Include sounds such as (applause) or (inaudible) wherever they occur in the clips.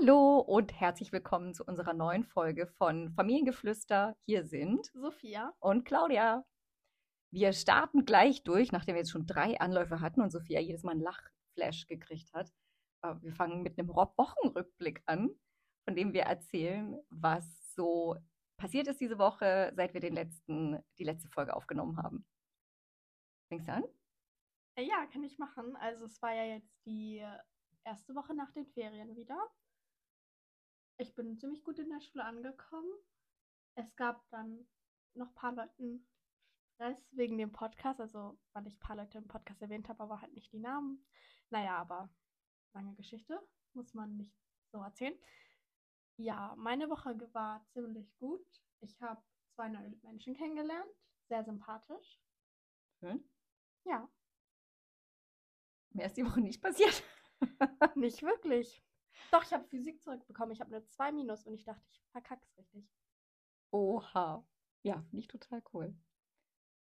Hallo und herzlich willkommen zu unserer neuen Folge von Familiengeflüster. Hier sind Sophia. und Claudia. Wir starten gleich durch, nachdem wir jetzt schon drei Anläufe hatten und Sophia jedes Mal einen Lachflash gekriegt hat. Wir fangen mit einem Wochenrückblick an, von dem wir erzählen, was so passiert ist diese Woche, seit wir den letzten, die letzte Folge aufgenommen haben. Fängst du an? Äh, Ja, kann ich machen. Also es war ja jetzt die erste Woche nach den Ferien wieder. Ich bin ziemlich gut in der Schule angekommen. Es gab dann noch ein paar Leuten Stress wegen dem Podcast, also weil ich ein paar Leute im Podcast erwähnt habe, aber halt nicht die Namen. Naja, aber lange Geschichte, muss man nicht so erzählen. Ja, meine Woche war ziemlich gut. Ich habe zwei neue Menschen kennengelernt, sehr sympathisch. Schön. Ja, Mehr ist die Woche nicht passiert. Nicht wirklich. Doch, ich habe Physik zurückbekommen. Ich habe eine 2 minus und ich dachte, ich verkack's richtig. Oha. Ja, finde ich total cool.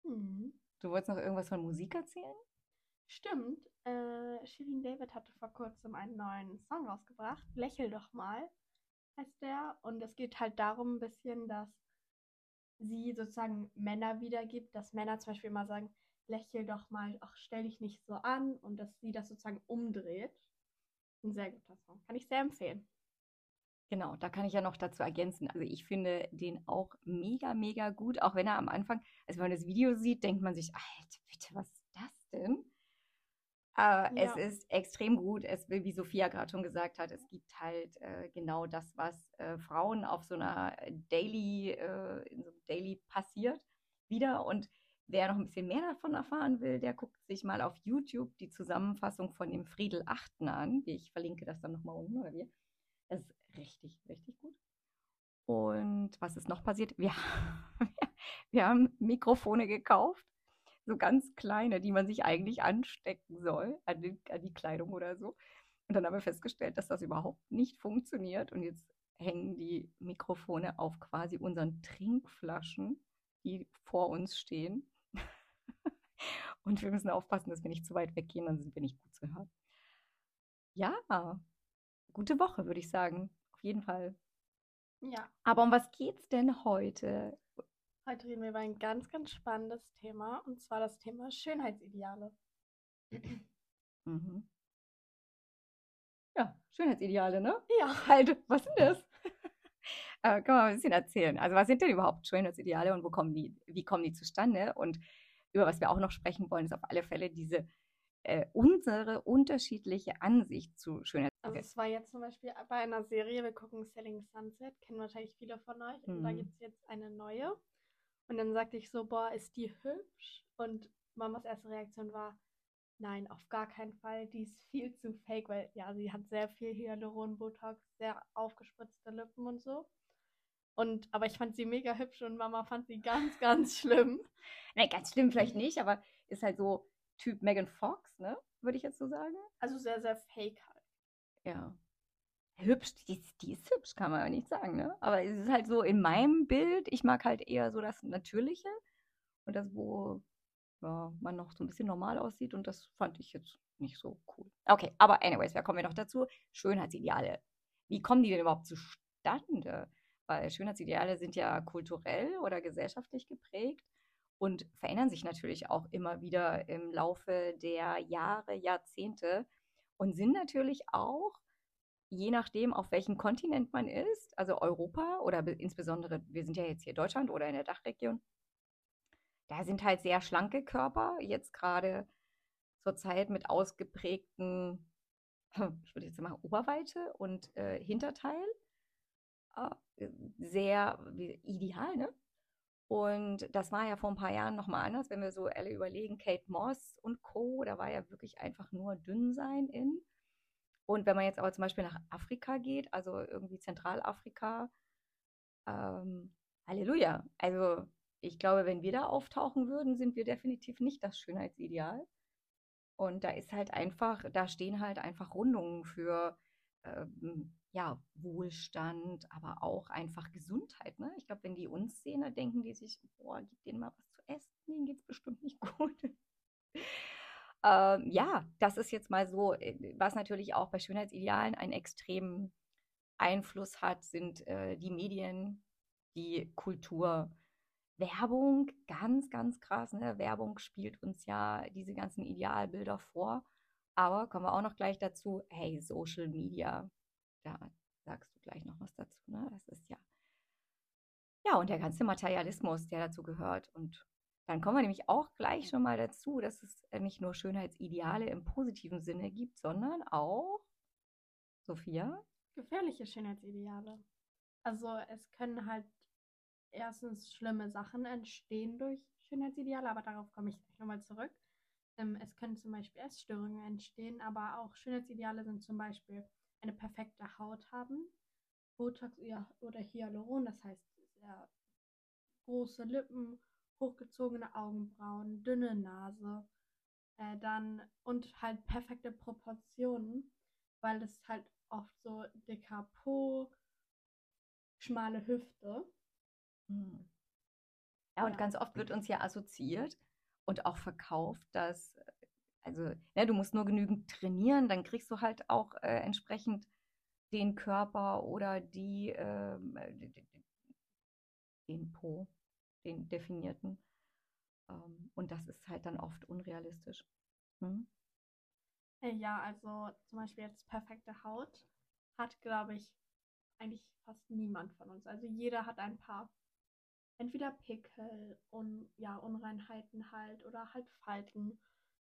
Mhm. Du wolltest noch irgendwas von Musik erzählen? Stimmt. Äh, Shirin David hatte vor kurzem einen neuen Song rausgebracht. Lächel doch mal heißt der. Und es geht halt darum ein bisschen, dass sie sozusagen Männer wiedergibt, dass Männer zum Beispiel immer sagen, lächel doch mal, ach, stell dich nicht so an. Und dass sie das sozusagen umdreht. Ein sehr guter Song. Kann ich sehr empfehlen. Genau, da kann ich ja noch dazu ergänzen. Also ich finde den auch mega, mega gut, auch wenn er am Anfang, also wenn man das Video sieht, denkt man sich, Alter, bitte, was ist das denn? Aber es Ja. ist extrem gut. Es will, wie Sophia gerade schon gesagt hat, es gibt halt äh, genau das, was äh, Frauen auf so einer Daily, äh, in so einem Daily passiert, wieder. Und wer noch ein bisschen mehr davon erfahren will, der guckt sich mal auf YouTube die Zusammenfassung von dem Friedel Achten an. Ich verlinke das dann nochmal unten, oder wir. Das ist richtig, richtig gut. Und was ist noch passiert? Wir, (laughs) wir haben Mikrofone gekauft, so ganz kleine, die man sich eigentlich anstecken soll an, den, an die Kleidung oder so. Und dann haben wir festgestellt, dass das überhaupt nicht funktioniert. Und jetzt hängen die Mikrofone auf quasi unseren Trinkflaschen, die vor uns stehen. Und wir müssen aufpassen, dass wir nicht zu weit weggehen, dann sind wir nicht gut zu hören. Ja, gute Woche, würde ich sagen. Auf jeden Fall. Ja. Aber um was geht's denn heute? Heute reden wir über ein ganz, ganz spannendes Thema und zwar das Thema Schönheitsideale. (clears throat) Mhm. Ja, Schönheitsideale, ne? Ja, Halt, was sind das? (laughs) äh, kann man ein bisschen erzählen. Also, was sind denn überhaupt Schönheitsideale und wo kommen die, wie kommen die zustande? Und über was wir auch noch sprechen wollen, ist auf alle Fälle diese äh, unsere unterschiedliche Ansicht zu Schönheit. also es war jetzt zum Beispiel bei einer Serie, wir gucken Selling Sunset, kennen wahrscheinlich viele von euch, und da Mhm. gibt es jetzt eine neue. Und dann sagte ich so, boah, ist die hübsch? Und Mamas erste Reaktion war, nein, auf gar keinen Fall, die ist viel zu fake, weil ja, sie hat sehr viel Hyaluron, Botox, sehr aufgespritzte Lippen und so. Und, aber ich fand sie mega hübsch und Mama fand sie ganz, ganz schlimm. Ne, ganz schlimm vielleicht nicht, aber ist halt so Typ Megan Fox, ne? Würde ich jetzt so sagen. Also sehr, sehr fake halt. Ja. Hübsch, die ist, die ist hübsch, kann man ja nicht sagen, ne? Aber es ist halt so in meinem Bild, ich mag halt eher so das Natürliche und das, wo ja, man noch so ein bisschen normal aussieht und das fand ich jetzt nicht so cool. Okay, aber anyways, da kommen wir noch dazu. Schönheitsideale. Wie kommen die denn überhaupt zustande? Weil Schönheitsideale sind ja kulturell oder gesellschaftlich geprägt und verändern sich natürlich auch immer wieder im Laufe der Jahre, Jahrzehnte und sind natürlich auch je nachdem, auf welchem Kontinent man ist, also Europa oder be- insbesondere, wir sind ja jetzt hier Deutschland oder in der Dachregion, da sind halt sehr schlanke Körper, jetzt gerade zur Zeit mit ausgeprägten, (laughs) ich würde jetzt sagen, Oberweite und äh, Hinterteil, sehr wie- ideal, ne? Und das war ja vor ein paar Jahren nochmal anders, wenn wir so alle überlegen, Kate Moss und Co., da war ja wirklich einfach nur dünn sein in. Und wenn man jetzt aber zum Beispiel nach Afrika geht, also irgendwie Zentralafrika, ähm, Halleluja. Also ich glaube, wenn wir da auftauchen würden, sind wir definitiv nicht das Schönheitsideal. Und da ist halt einfach, da stehen halt einfach Rundungen für ähm, ja, Wohlstand, aber auch einfach Gesundheit. Ne? Ich glaube, wenn die uns sehen, dann denken die sich, boah, gib denen mal was zu essen, denen geht es bestimmt nicht (laughs) gut. Ähm, ja, das ist jetzt mal so, äh, was natürlich auch bei Schönheitsidealen einen extremen Einfluss hat, sind äh, die Medien, die Kultur. Werbung, ganz, ganz krass. Ne? Werbung spielt uns ja diese ganzen Idealbilder vor. Aber kommen wir auch noch gleich dazu, hey, Social Media, da sagst du gleich noch was dazu. Ne? Das ist ja, ja, und der ganze Materialismus, der dazu gehört. Und dann kommen wir nämlich auch gleich schon mal dazu, dass es nicht nur Schönheitsideale im positiven Sinne gibt, sondern auch, Sophia? Gefährliche Schönheitsideale. Also es können halt erstens schlimme Sachen entstehen durch Schönheitsideale, aber darauf komme ich gleich nochmal zurück. Ähm, es können zum Beispiel Essstörungen entstehen, aber auch Schönheitsideale sind zum Beispiel eine perfekte Haut haben, Botox oder Hyaluron, das heißt sehr große Lippen, hochgezogene Augenbrauen, dünne Nase, äh, dann und halt perfekte Proportionen, weil es halt oft so dicker Po, schmale Hüfte. Hm. Ja, und ja. ganz oft wird uns ja assoziiert und auch verkauft, dass, also, ne, du musst nur genügend trainieren, dann kriegst du halt auch äh, entsprechend den Körper oder die, äh, den Po, den definierten. Ähm, und das ist halt dann oft unrealistisch. Hm? Ja, also zum Beispiel jetzt perfekte Haut hat, glaube ich, eigentlich fast niemand von uns. Also jeder hat ein paar entweder Pickel und ja, Unreinheiten halt oder halt Falten.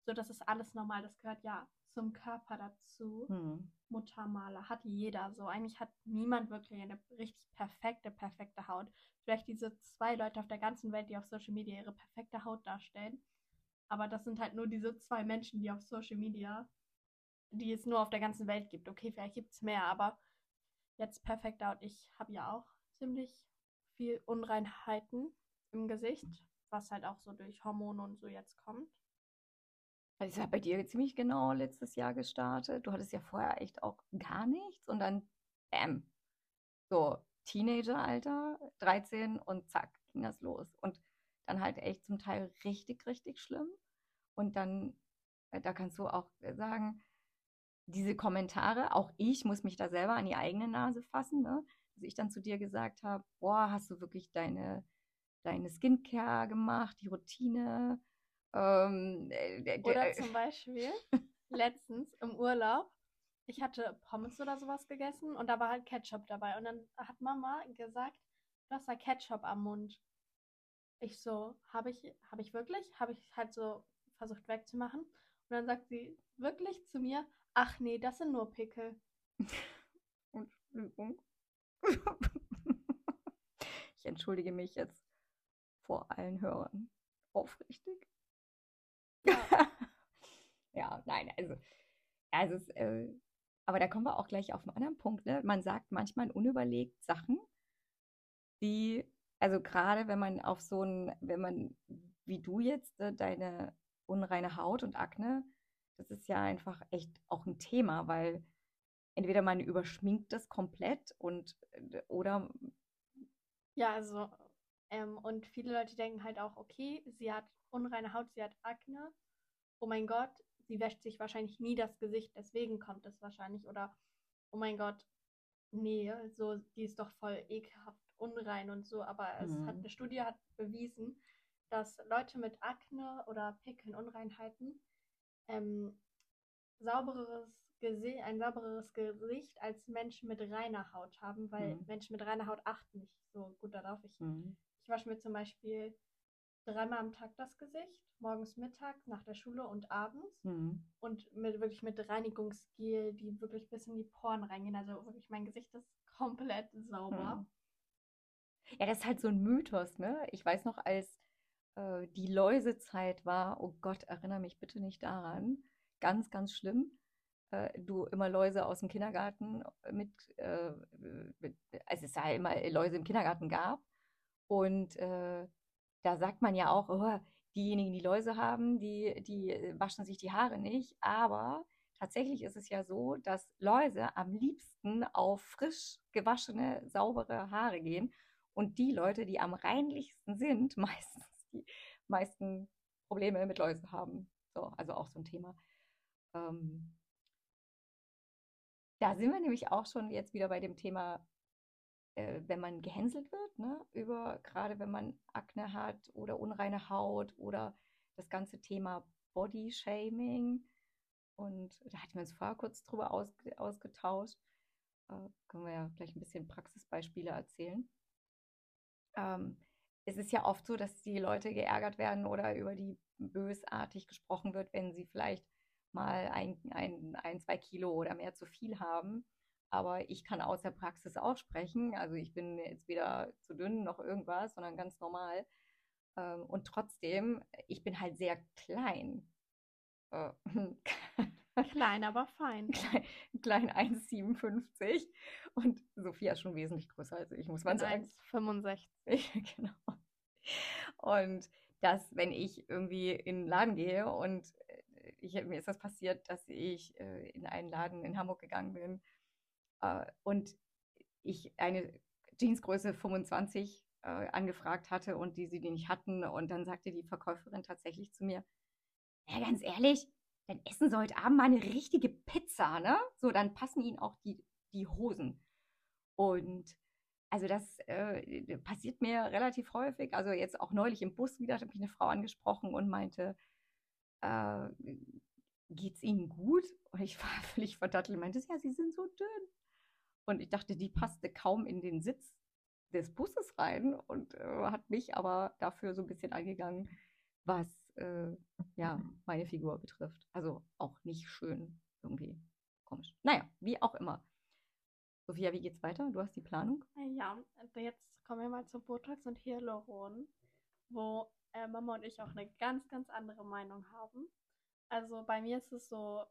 So, das ist alles normal. Das gehört ja zum Körper dazu. Hm. Muttermale hat jeder so. Eigentlich hat niemand wirklich eine richtig perfekte, perfekte Haut. Vielleicht diese zwei Leute auf der ganzen Welt, die auf Social Media ihre perfekte Haut darstellen. Aber das sind halt nur diese zwei Menschen, die auf Social Media, die es nur auf der ganzen Welt gibt. Okay, vielleicht gibt es mehr, aber jetzt perfekte Haut. Ich habe ja auch ziemlich viel Unreinheiten im Gesicht, was halt auch so durch Hormone und so jetzt kommt. Das ist ja bei dir ziemlich genau letztes Jahr gestartet. Du hattest ja vorher echt auch gar nichts und dann, bam, so Teenageralter, 13 und zack, ging das los. Und dann halt echt zum Teil richtig, richtig schlimm. Und dann, äh, da kannst du auch sagen, diese Kommentare, auch ich muss mich da selber an die eigene Nase fassen, ne? dass ich dann zu dir gesagt habe, boah, hast du wirklich deine, deine Skincare gemacht, die Routine? Ähm, äh, oder zum Beispiel (laughs) letztens im Urlaub, ich hatte Pommes oder sowas gegessen und da war halt Ketchup dabei. Und dann hat Mama gesagt, du hast da Ketchup am Mund. Ich so, habe ich, habe ich wirklich? Habe ich halt so versucht wegzumachen. Und dann sagt sie wirklich zu mir, ach nee, das sind nur Pickel. (laughs) Entschuldigung. (laughs) ich entschuldige mich jetzt vor allen Hörern. Aufrichtig. Ja, (laughs) ja nein, also, also es, äh, aber da kommen wir auch gleich auf einen anderen Punkt. Ne? Man sagt manchmal unüberlegt Sachen, die, also gerade wenn man auf so ein, wenn man, wie du jetzt, äh, deine unreine Haut und Akne, das ist ja einfach echt auch ein Thema, weil entweder man überschminkt das komplett und äh, oder ja, also ähm, und viele Leute denken halt auch, okay, sie hat unreine Haut, sie hat Akne. Oh mein Gott, sie wäscht sich wahrscheinlich nie das Gesicht, deswegen kommt es wahrscheinlich. Oder oh mein Gott, nee, so, die ist doch voll ekelhaft unrein und so. Aber es mhm. hat eine Studie hat bewiesen, dass Leute mit Akne oder Pickeln, Unreinheiten ähm, saubereres Gesicht, ein saubereres Gesicht als Menschen mit reiner Haut haben, weil mhm. Menschen mit reiner Haut achten nicht so gut darauf. Ich, mhm. ich wasche mir zum Beispiel dreimal am Tag das Gesicht, morgens, mittags, nach der Schule und abends. Mhm. Und mit, wirklich mit Reinigungsgel, die wirklich bis in die Poren reingehen. Also wirklich mein Gesicht ist komplett sauber. Mhm. Ja, das ist halt so ein Mythos, ne? Ich weiß noch, als äh, die Läusezeit war, oh Gott, erinnere mich bitte nicht daran, ganz, ganz schlimm. Äh, du immer Läuse aus dem Kindergarten mit, äh, mit, als es ja immer Läuse im Kindergarten gab. Und äh, da sagt man ja auch, oh, diejenigen, die Läuse haben, die, die waschen sich die Haare nicht. Aber tatsächlich ist es ja so, dass Läuse am liebsten auf frisch gewaschene, saubere Haare gehen. Und die Leute, die am reinlichsten sind, (laughs) meistens die meisten Probleme mit Läusen haben. So, also auch so ein Thema. Ähm, Da sind wir nämlich auch schon jetzt wieder bei dem Thema, äh, wenn man gehänselt wird, ne? Über, gerade wenn man Akne hat oder unreine Haut oder das ganze Thema Body Shaming. Und da hatten wir uns vorher kurz drüber ausge ausgetauscht. Äh, können wir ja gleich ein bisschen Praxisbeispiele erzählen. Ähm, es ist ja oft so, dass die Leute geärgert werden oder über die bösartig gesprochen wird, wenn sie vielleicht mal ein, ein, ein, zwei Kilo oder mehr zu viel haben. Aber ich kann aus der Praxis auch sprechen. Also ich bin jetzt weder zu dünn noch irgendwas, sondern ganz normal. Ähm, und trotzdem, ich bin halt sehr klein. Äh, klein, aber fein. (laughs) Klein, klein 1,57 und Sophia ist schon wesentlich größer als ich, muss man sagen. 1,65. (laughs) genau. Und dass, wenn ich irgendwie in den Laden gehe und äh, ich, mir ist das passiert, dass ich äh, in einen Laden in Hamburg gegangen bin und ich eine Jeansgröße 25 äh, angefragt hatte und die sie die nicht hatten. Und dann sagte die Verkäuferin tatsächlich zu mir, ja, ganz ehrlich, dann essen Sie heute Abend mal eine richtige Pizza, ne? So, dann passen Ihnen auch die, die Hosen. Und also das äh, passiert mir relativ häufig. Also jetzt auch neulich im Bus wieder, hat mich eine Frau angesprochen und meinte, äh, geht's Ihnen gut? Und ich (laughs) war völlig verdattelt und meinte, ja, Sie sind so dünn. Und ich dachte, die passte kaum in den Sitz des Busses rein und äh, hat mich aber dafür so ein bisschen angegangen, was äh, ja meine Figur betrifft. Also auch nicht schön irgendwie komisch. Naja, wie auch immer. Sophia, wie geht's weiter? Du hast die Planung? Ja, jetzt kommen wir mal zu Botox und Hyaluron, wo äh, Mama und ich auch eine ganz, ganz andere Meinung haben. Also bei mir ist es so,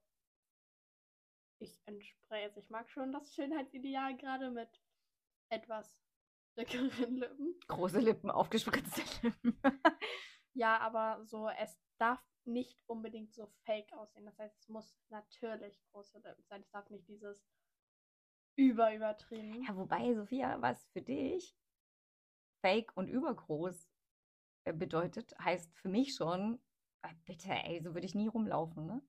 ich entspreche, also ich mag schon das Schönheitsideal gerade mit etwas dickeren Lippen. Große Lippen, aufgespritzte (laughs) Lippen. ja, aber so, es darf nicht unbedingt so fake aussehen. Das heißt, es muss natürlich große Lippen sein. Es darf nicht dieses über übertrieben. Ja, wobei, Sophia, was für dich fake und übergroß äh, bedeutet, heißt für mich schon, äh, bitte, ey, so würde ich nie rumlaufen, ne?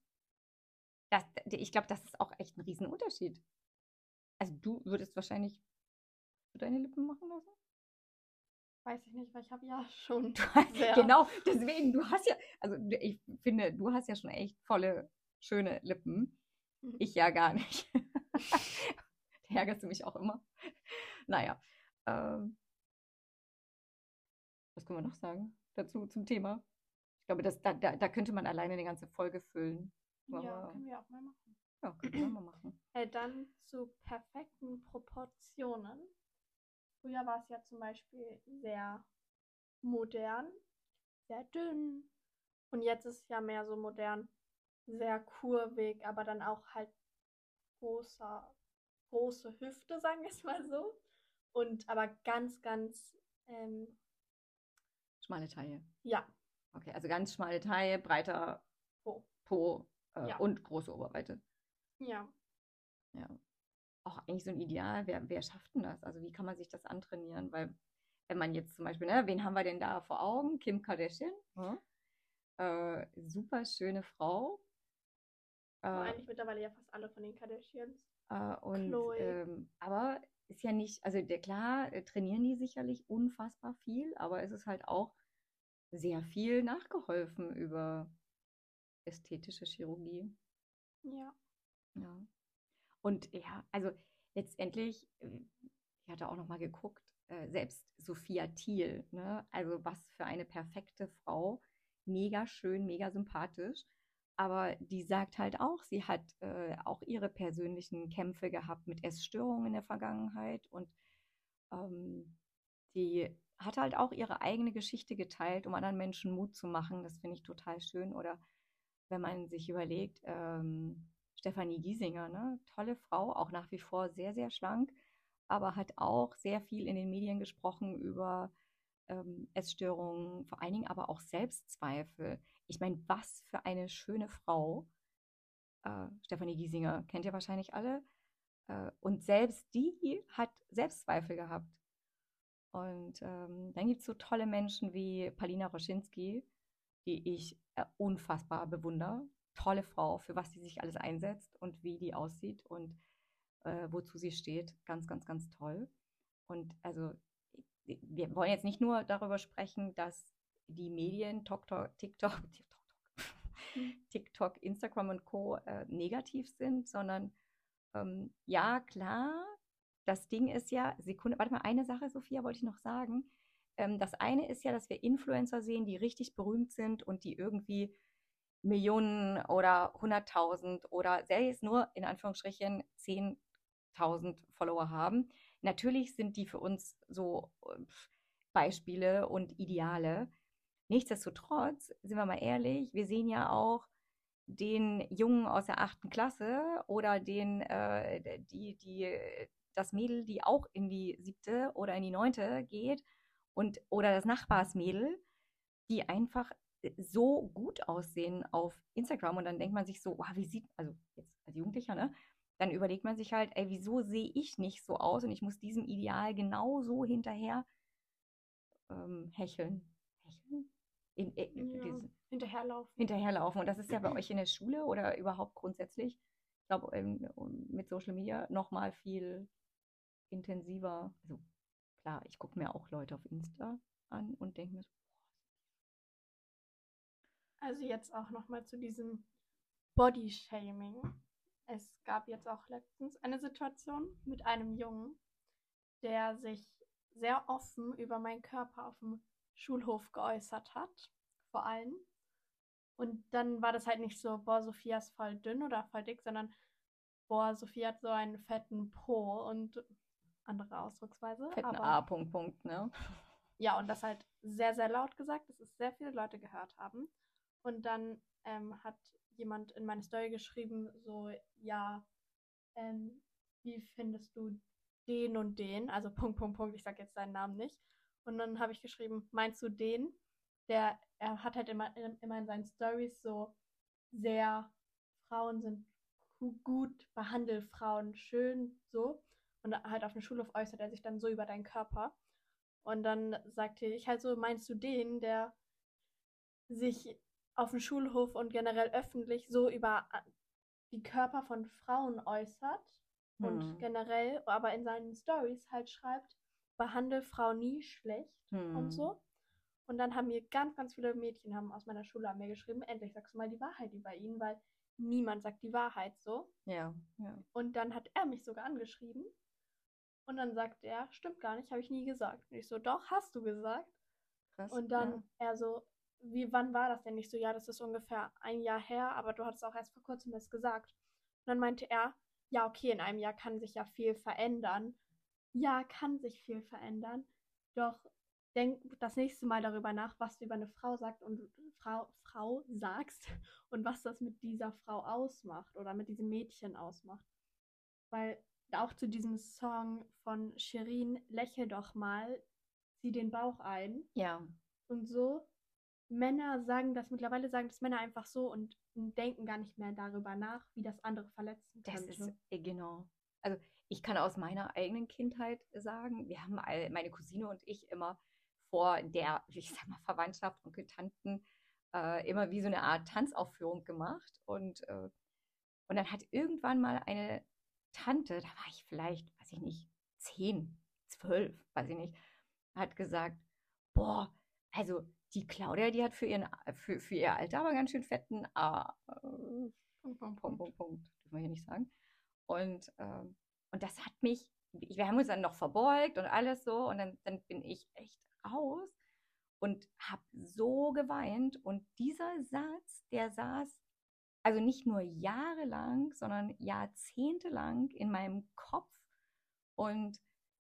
Das, ich glaube, das ist auch echt ein Riesenunterschied. Also du würdest wahrscheinlich deine Lippen machen lassen? Weiß ich nicht, weil ich habe ja (laughs) schon. (laughs) (laughs) genau, deswegen, du hast ja, also ich finde, du hast ja schon echt volle, schöne Lippen. Mhm. Ich ja gar nicht. ärgerst du mich auch immer. Naja. Ähm, was können wir noch sagen dazu zum Thema? Ich glaube, das, da, da, da könnte man alleine eine ganze Folge füllen. Ja, können wir auch mal machen. Ja, können wir mal machen. (clears throat) Äh, dann zu perfekten Proportionen. Früher war es ja zum Beispiel sehr modern, sehr dünn. Und jetzt ist es ja mehr so modern, sehr kurvig, aber dann auch halt großer große Hüfte, (laughs) sagen wir es mal so. Und aber ganz, ganz ähm, schmale Taille. Ja. Okay, also ganz schmale Taille, breiter Po, po äh, ja. und große Oberweite. Ja. Ja. Auch eigentlich so ein Ideal. Wer, wer schafft denn das? Also wie kann man sich das antrainieren? Weil wenn man jetzt zum Beispiel, ne, wen haben wir denn da vor Augen? Kim Kardashian. Hm? Äh, super schöne Frau. Äh, eigentlich mittlerweile ja fast alle von den Kardashians. Äh, und, ähm, aber ist ja nicht, also der, klar, äh, trainieren die sicherlich unfassbar viel, aber es ist halt auch sehr viel nachgeholfen über ästhetische Chirurgie. Ja. Ja. Und ja, also letztendlich, äh, ich hatte auch noch mal geguckt, äh, selbst Sophia Thiel, ne? also was für eine perfekte Frau, mega schön, mega sympathisch. Aber die sagt halt auch, sie hat äh, auch ihre persönlichen Kämpfe gehabt mit Essstörungen in der Vergangenheit und ähm, die hat halt auch ihre eigene Geschichte geteilt, um anderen Menschen Mut zu machen. Das finde ich total schön. Oder wenn man sich überlegt, ähm, Stefanie Giesinger, ne? tolle Frau, auch nach wie vor sehr, sehr schlank, aber hat auch sehr viel in den Medien gesprochen über ähm, Essstörungen, vor allen Dingen aber auch Selbstzweifel. Ich meine, was für eine schöne Frau. Äh, Stefanie Giesinger kennt ihr wahrscheinlich alle. Äh, und selbst die hat Selbstzweifel gehabt. Und ähm, dann gibt es so tolle Menschen wie Palina Roschinski, die ich äh, unfassbar bewundere. Tolle Frau, für was sie sich alles einsetzt und wie die aussieht. Und äh, wozu sie steht. Ganz, ganz, ganz toll. Und also wir wollen jetzt nicht nur darüber sprechen, dass die Medien, TikTok, (laughs) TikTok, TikTok Instagram und Co. Äh, negativ sind, sondern ähm, ja, klar, das Ding ist ja, Sekunde, warte mal, eine Sache, Sophia, wollte ich noch sagen. Ähm, das eine ist ja, dass wir Influencer sehen, die richtig berühmt sind und die irgendwie Millionen oder 100.000 oder selbst nur in Anführungsstrichen 10.000 Follower haben. Natürlich sind die für uns so Beispiele und Ideale. Nichtsdestotrotz, sind wir mal ehrlich, wir sehen ja auch den Jungen aus der achten Klasse oder den, äh, die, die, das Mädel, die auch in die siebte oder in die neunte geht und oder das Nachbarsmädel, die einfach so gut aussehen auf Instagram und dann denkt man sich so, wow, wie sieht, also jetzt als Jugendlicher, ne? Dann überlegt man sich halt, ey, wieso sehe ich nicht so aus und ich muss diesem Ideal genauso hinterher ähm, hecheln. Hecheln? in, in, ja, diesen, hinterherlaufen. Hinterherlaufen. Und das ist ja bei (clears throat) euch in der Schule oder überhaupt grundsätzlich, ich glaube, ähm, mit Social Media nochmal viel intensiver. Also klar, ich gucke mir auch Leute auf Insta an und denke mir so, also jetzt auch nochmal zu diesem Body-Shaming. Es gab jetzt auch letztens eine Situation mit einem Jungen, der sich sehr offen über meinen Körper auf dem Schulhof geäußert hat, vor allem. Und dann war das halt nicht so, boah, Sophia ist voll dünn oder voll dick, sondern boah, Sophia hat so einen fetten Po und andere Ausdrucksweise. Fetten aber, A, Punkt, Punkt, ne? (laughs) Ja, und das halt sehr, sehr laut gesagt, dass es sehr viele Leute gehört haben. Und dann ähm, hat jemand in meine Story geschrieben, so, ja, ähm, wie findest du den und den? Also Punkt, Punkt, Punkt, ich sag jetzt seinen Namen nicht. Und dann habe ich geschrieben, meinst du den? Der, er hat halt immer, immer in seinen Stories so sehr, Frauen sind gut, behandelt Frauen schön, so. Und halt auf dem Schulhof äußert er sich dann so über deinen Körper. Und dann sagte ich halt so, meinst du den, der sich auf dem Schulhof und generell öffentlich so über die Körper von Frauen äußert hm. und generell aber in seinen Stories halt schreibt, behandle Frau nie schlecht hm. und so. Und dann haben mir ganz, ganz viele Mädchen haben aus meiner Schule an mir geschrieben, endlich sagst du mal die Wahrheit über ihn, weil niemand sagt die Wahrheit so. Ja, ja. Und dann hat er mich sogar angeschrieben. Und dann sagt er, stimmt gar nicht, habe ich nie gesagt. Und ich so, doch, hast du gesagt. Krass, und dann ja. er so, wie, wann war das denn nicht so? Ja, das ist ungefähr ein Jahr her, aber du hattest auch erst vor kurzem das gesagt. Und dann meinte er, ja, okay, in einem Jahr kann sich ja viel verändern ja, kann sich viel verändern. Doch denk das nächste Mal darüber nach, was du über eine Frau sagst und Frau, Frau sagst (laughs) und was das mit dieser Frau ausmacht oder mit diesem Mädchen ausmacht. Weil auch zu diesem Song von Shirin, lächel doch mal, zieh den Bauch ein. Ja. Und so. Männer sagen das, mittlerweile sagen das Männer einfach so und denken gar nicht mehr darüber nach, wie das andere verletzen könnte. Das ist, äh, genau. Also ich kann aus meiner eigenen Kindheit sagen, wir haben all, meine Cousine und ich immer vor der, (laughs) ich sag mal, Verwandtschaft, Onkel, Tanten, äh, immer wie so eine Art Tanzaufführung gemacht. Und, äh, und dann hat irgendwann mal eine Tante, da war ich vielleicht, weiß ich nicht, zehn, zwölf, weiß ich nicht, hat gesagt, boah, also die Claudia, die hat für, ihren, für, für ihr Alter aber ganz schön fetten A. Äh, Punkt, Punkt, Punkt, Punkt, Punkt, dürfen wir hier nicht sagen. Und ähm, und das hat mich, wir haben uns dann noch verbeugt und alles so. Und dann, dann bin ich echt raus und habe so geweint. Und dieser Satz, der saß also nicht nur jahrelang, sondern jahrzehntelang in meinem Kopf. Und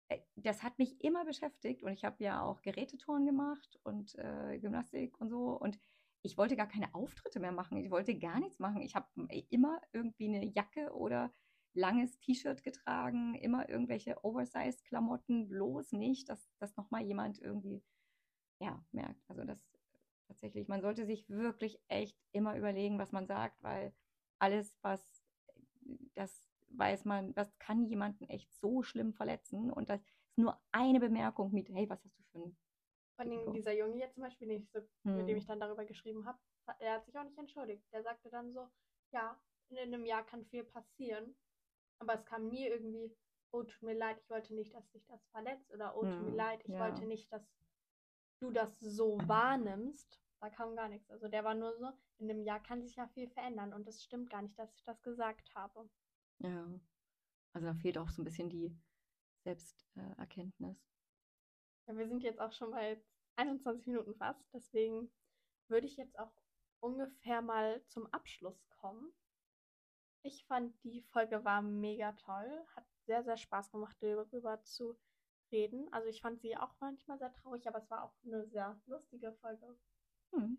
äh, das hat mich immer beschäftigt. Und ich habe ja auch Gerätetouren gemacht und äh, Gymnastik und so. Und ich wollte gar keine Auftritte mehr machen. Ich wollte gar nichts machen. Ich habe immer irgendwie eine Jacke oder langes T-Shirt getragen, immer irgendwelche Oversized-Klamotten, bloß nicht, dass das nochmal jemand irgendwie ja, merkt. Also das tatsächlich, man sollte sich wirklich echt immer überlegen, was man sagt, weil alles, was das weiß man, das kann jemanden echt so schlimm verletzen und das ist nur eine Bemerkung mit, hey, was hast du für ein Von dem, dieser Junge jetzt zum Beispiel, nicht so, hm. mit dem hm. ich dann darüber geschrieben habe, er hat sich auch nicht entschuldigt. Der sagte dann so, ja, in einem Jahr kann viel passieren Aber es kam nie irgendwie, oh, tut mir leid, ich wollte nicht, dass dich das verletzt. Oder oh, tut mir Hm, leid, ich ja. wollte nicht, dass du das so wahrnimmst. Da kam gar nichts. Also der war nur so, in einem Jahr kann sich ja viel verändern. Und es stimmt gar nicht, dass ich das gesagt habe. Ja. Also da fehlt auch so ein bisschen die Selbsterkenntnis. Ja, wir sind jetzt auch schon bei 21 Minuten fast. Deswegen würde ich jetzt auch ungefähr mal zum Abschluss kommen. Ich fand, die Folge war mega toll. Hat sehr, sehr Spaß gemacht, darüber zu reden. Also ich fand sie auch manchmal sehr traurig, aber es war auch eine sehr lustige Folge. Hm.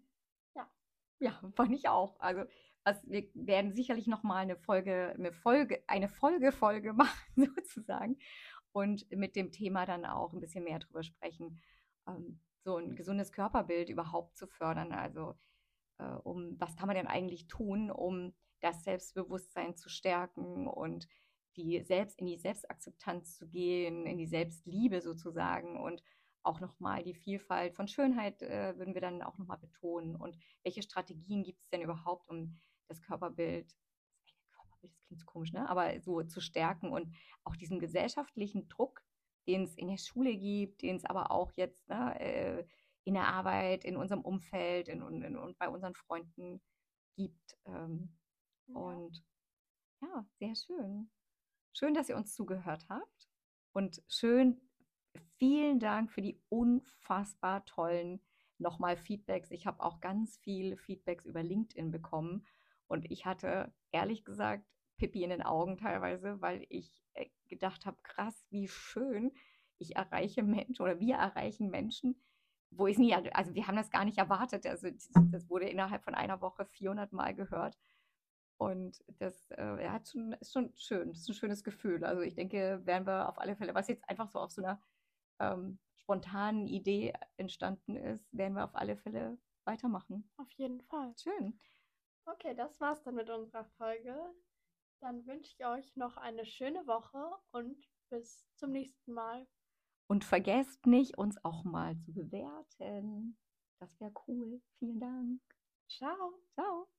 Ja. Ja, fand ich auch. Also, was, wir werden sicherlich noch mal eine Folge, eine Folge, eine Folge-Folge (laughs) machen, sozusagen. Und mit dem Thema dann auch ein bisschen mehr drüber sprechen, ähm, so ein gesundes Körperbild überhaupt zu fördern. Also, äh, um was kann man denn eigentlich tun, um das Selbstbewusstsein zu stärken und die selbst in die Selbstakzeptanz zu gehen, in die Selbstliebe sozusagen und auch nochmal die Vielfalt von Schönheit äh, würden wir dann auch nochmal betonen. Und welche Strategien gibt es denn überhaupt, um das Körperbild, das Körperbild, das klingt so komisch, ne? aber so zu stärken und auch diesen gesellschaftlichen Druck, den es in der Schule gibt, den es aber auch jetzt ne, äh, in der Arbeit, in unserem Umfeld in, in, und bei unseren Freunden gibt. Ähm, Ja. und ja, sehr schön. Schön, dass ihr uns zugehört habt. Und schön, vielen Dank für die unfassbar tollen nochmal Feedbacks. Ich habe auch ganz viele Feedbacks über LinkedIn bekommen. Und ich hatte ehrlich gesagt Pippi in den Augen teilweise, weil ich äh, gedacht habe, krass, wie schön ich erreiche Menschen oder wir erreichen Menschen, wo ich es nie, also wir haben das gar nicht erwartet. Also das wurde innerhalb von einer Woche 400 Mal gehört. Und das äh, ja, hat schon, ist schon schön, das ist ein schönes Gefühl. Also ich denke, werden wir auf alle Fälle, was jetzt einfach so auf so einer ähm, spontanen Idee entstanden ist, werden wir auf alle Fälle weitermachen. Auf jeden Fall. Schön. Okay, das war's dann mit unserer Folge. Dann wünsche ich euch noch eine schöne Woche und bis zum nächsten Mal. Und vergesst nicht, uns auch mal zu bewerten. Das wäre cool. Vielen Dank. Ciao. Ciao.